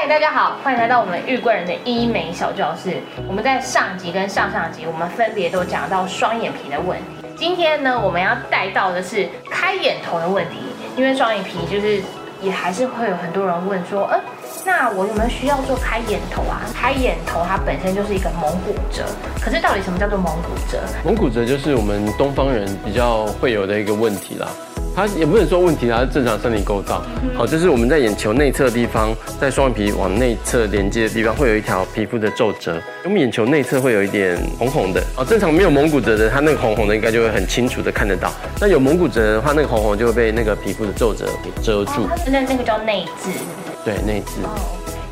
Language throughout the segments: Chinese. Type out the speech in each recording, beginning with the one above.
嗨大家好，欢迎来到我们玉贵人的医美小教室。我们在上集跟上上集，我们分别都讲到双眼皮的问题。今天呢，我们要带到的是开眼头的问题，因为双眼皮就是也还是会有很多人问说，嗯，那我有没有需要做开眼头啊？开眼头它本身就是一个蒙古折，可是到底什么叫做蒙古折？蒙古折就是我们东方人比较会有的一个问题啦。它也不能说问题，它是正常生理构造。好，就是我们在眼球内侧的地方，在双眼皮往内侧连接的地方，会有一条皮肤的皱褶。我们眼球内侧会有一点红红的。哦，正常没有蒙古褶的，它那个红红的应该就会很清楚的看得到。那有蒙古褶的话，那个红红就会被那个皮肤的皱褶给遮住。那那个叫内眦，对，内眦。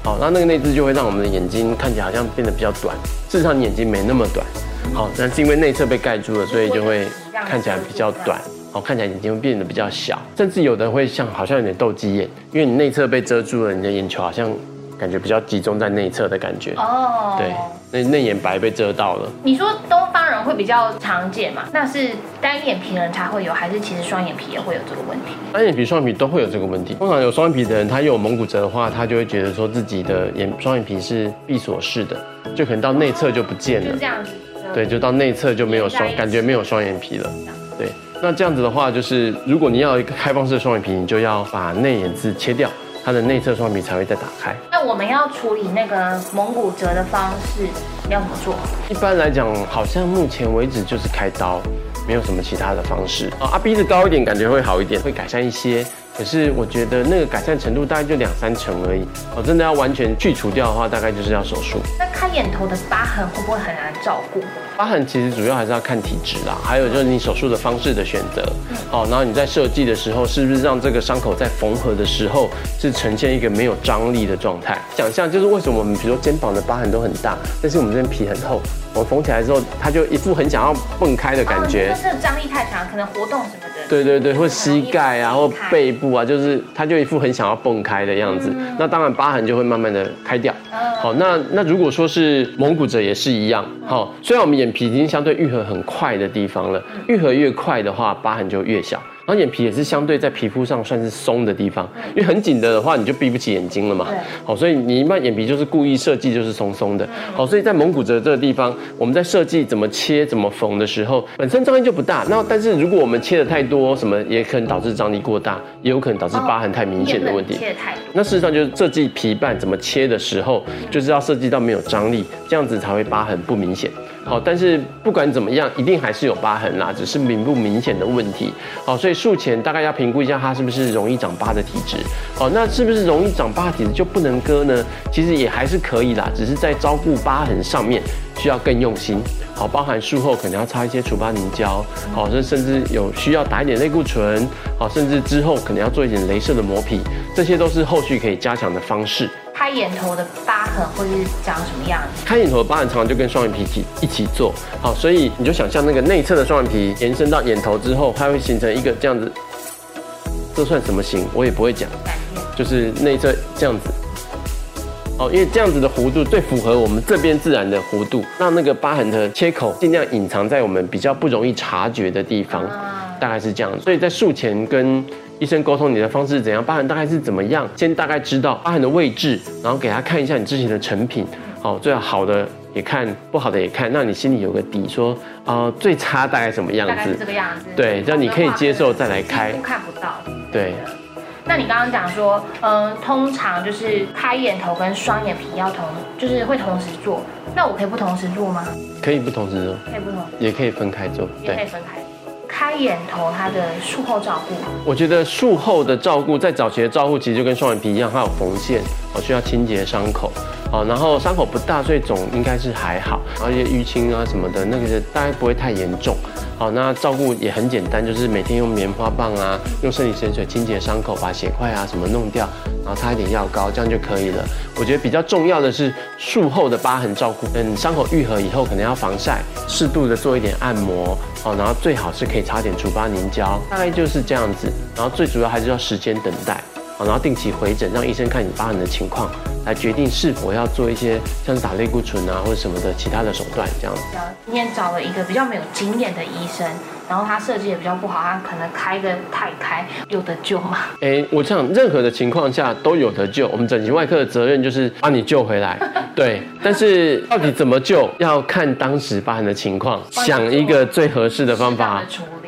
好，那那个内眦就会让我们的眼睛看起来好像变得比较短。事实上，你眼睛没那么短。好，但是因为内侧被盖住了，所以就会看起来比较短。哦，看起来眼睛会变得比较小，甚至有的会像好像有点斗鸡眼，因为你内侧被遮住了，你的眼球好像感觉比较集中在内侧的感觉。哦，对，那内眼白被遮到了。你说东方人会比较常见嘛？那是单眼皮人才会有，还是其实双眼皮也会有这个问题？单眼皮、双眼皮都会有这个问题。通常有双眼皮的人，他有蒙古褶的话，他就会觉得说自己的眼双眼皮是闭锁式的，就可能到内侧就不见了。就这样子。对，就到内侧就没有双，感觉没有双眼皮了。对。那这样子的话，就是如果你要一个开放式的双眼皮，你就要把内眼字切掉，它的内侧双眼皮才会再打开。那我们要处理那个蒙古褶的方式要怎么做？一般来讲，好像目前为止就是开刀，没有什么其他的方式。啊，鼻子高一点，感觉会好一点，会改善一些。可是我觉得那个改善程度大概就两三成而已。哦，真的要完全去除掉的话，大概就是要手术。那开眼头的疤痕会不会很难照顾？疤痕其实主要还是要看体质啦，还有就是你手术的方式的选择。哦，然后你在设计的时候，是不是让这个伤口在缝合的时候是呈现一个没有张力的状态？想象就是为什么我们比如说肩膀的疤痕都很大，但是我们这边皮很厚，我缝起来之后，它就一副很想要蹦开的感觉。是张力太强，可能活动什么的。对对对，或膝盖啊，或背部啊，就是它就一副很想要蹦开的样子。那当然疤痕就会慢慢的开掉。好，那那如果说是蒙古褶也是一样。好，虽然我们眼皮已经相对愈合很快的地方了，愈合越快的话，疤痕就越小。然后眼皮也是相对在皮肤上算是松的地方，因为很紧的的话，你就闭不起眼睛了嘛。好，所以你一般眼皮就是故意设计就是松松的。好，所以在蒙古褶这个地方，我们在设计怎么切、怎么缝的时候，本身张力就不大。那但是如果我们切的太多，什么也可能导致张力过大，也有可能导致疤痕太明显的问题。切太多。那事实上就是设计皮瓣怎么切的时候，就是要设计到没有张力，这样子才会疤痕不明显。好，但是不管怎么样，一定还是有疤痕啦，只是明不明显的问题。好，所以术前大概要评估一下它是不是容易长疤的体质。好，那是不是容易长疤体质就不能割呢？其实也还是可以啦，只是在照顾疤痕上面需要更用心。好，包含术后可能要擦一些除疤凝胶，好，这甚至有需要打一点类固醇，好，甚至之后可能要做一点镭射的磨皮，这些都是后续可以加强的方式。开眼头的疤痕会是长什么样子？开眼头的疤痕常常就跟双眼皮体一起做好，所以你就想象那个内侧的双眼皮延伸到眼头之后，它会形成一个这样子，这算什么形？我也不会讲，就是内侧这样子。哦，因为这样子的弧度最符合我们这边自然的弧度，让那个疤痕的切口尽量隐藏在我们比较不容易察觉的地方，大概是这样。所以在术前跟医生沟通你的方式是怎样，疤痕大概是怎么样，先大概知道疤痕的位置，然后给他看一下你之前的成品，好，最好好的也看，不好的也看，让你心里有个底，说啊最差大概什么样子，这个样子，对，这样你可以接受再来开，看不到，对。那你刚刚讲说，嗯，通常就是开眼头跟双眼皮要同，就是会同时做，那我可以不同时做吗？可以不同时做，可以不同，也可以分开做，也可以分开。开眼头它的术后照顾，我觉得术后的照顾在早期的照顾其实就跟双眼皮一样，它有缝线，我需要清洁伤口，好，然后伤口不大，所以肿应该是还好，然后一些淤青啊什么的，那个大概不会太严重，好，那照顾也很简单，就是每天用棉花棒啊，用生理盐水清洁伤口，把血块啊什么弄掉，然后擦一点药膏，这样就可以了。我觉得比较重要的是术后的疤痕照顾，等伤口愈合以后，可能要防晒，适度的做一点按摩。哦，然后最好是可以擦点除疤凝胶，大概就是这样子。然后最主要还是要时间等待。然后定期回诊，让医生看你疤痕的情况，来决定是否要做一些像是打类固醇啊或者什么的其他的手段这样子。今天找了一个比较没有经验的医生，然后他设计也比较不好，他可能开的太开，有得救吗？哎，我想任何的情况下都有得救，我们整形外科的责任就是把你救回来。对，但是到底怎么救，要看当时疤痕的情况，想一个最合适的方法。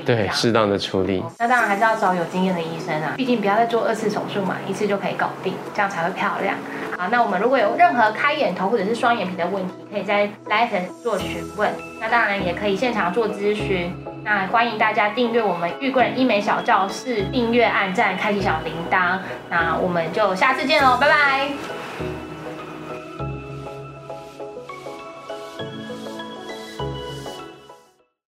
对，适当的处理。那当然还是要找有经验的医生啊，毕竟不要再做二次手术嘛，一次就可以搞定，这样才会漂亮。好，那我们如果有任何开眼头或者是双眼皮的问题，可以在 Lighten 做询问。那当然也可以现场做咨询。那欢迎大家订阅我们玉贵人医美小教室，订阅、按赞、开启小铃铛。那我们就下次见喽，拜拜。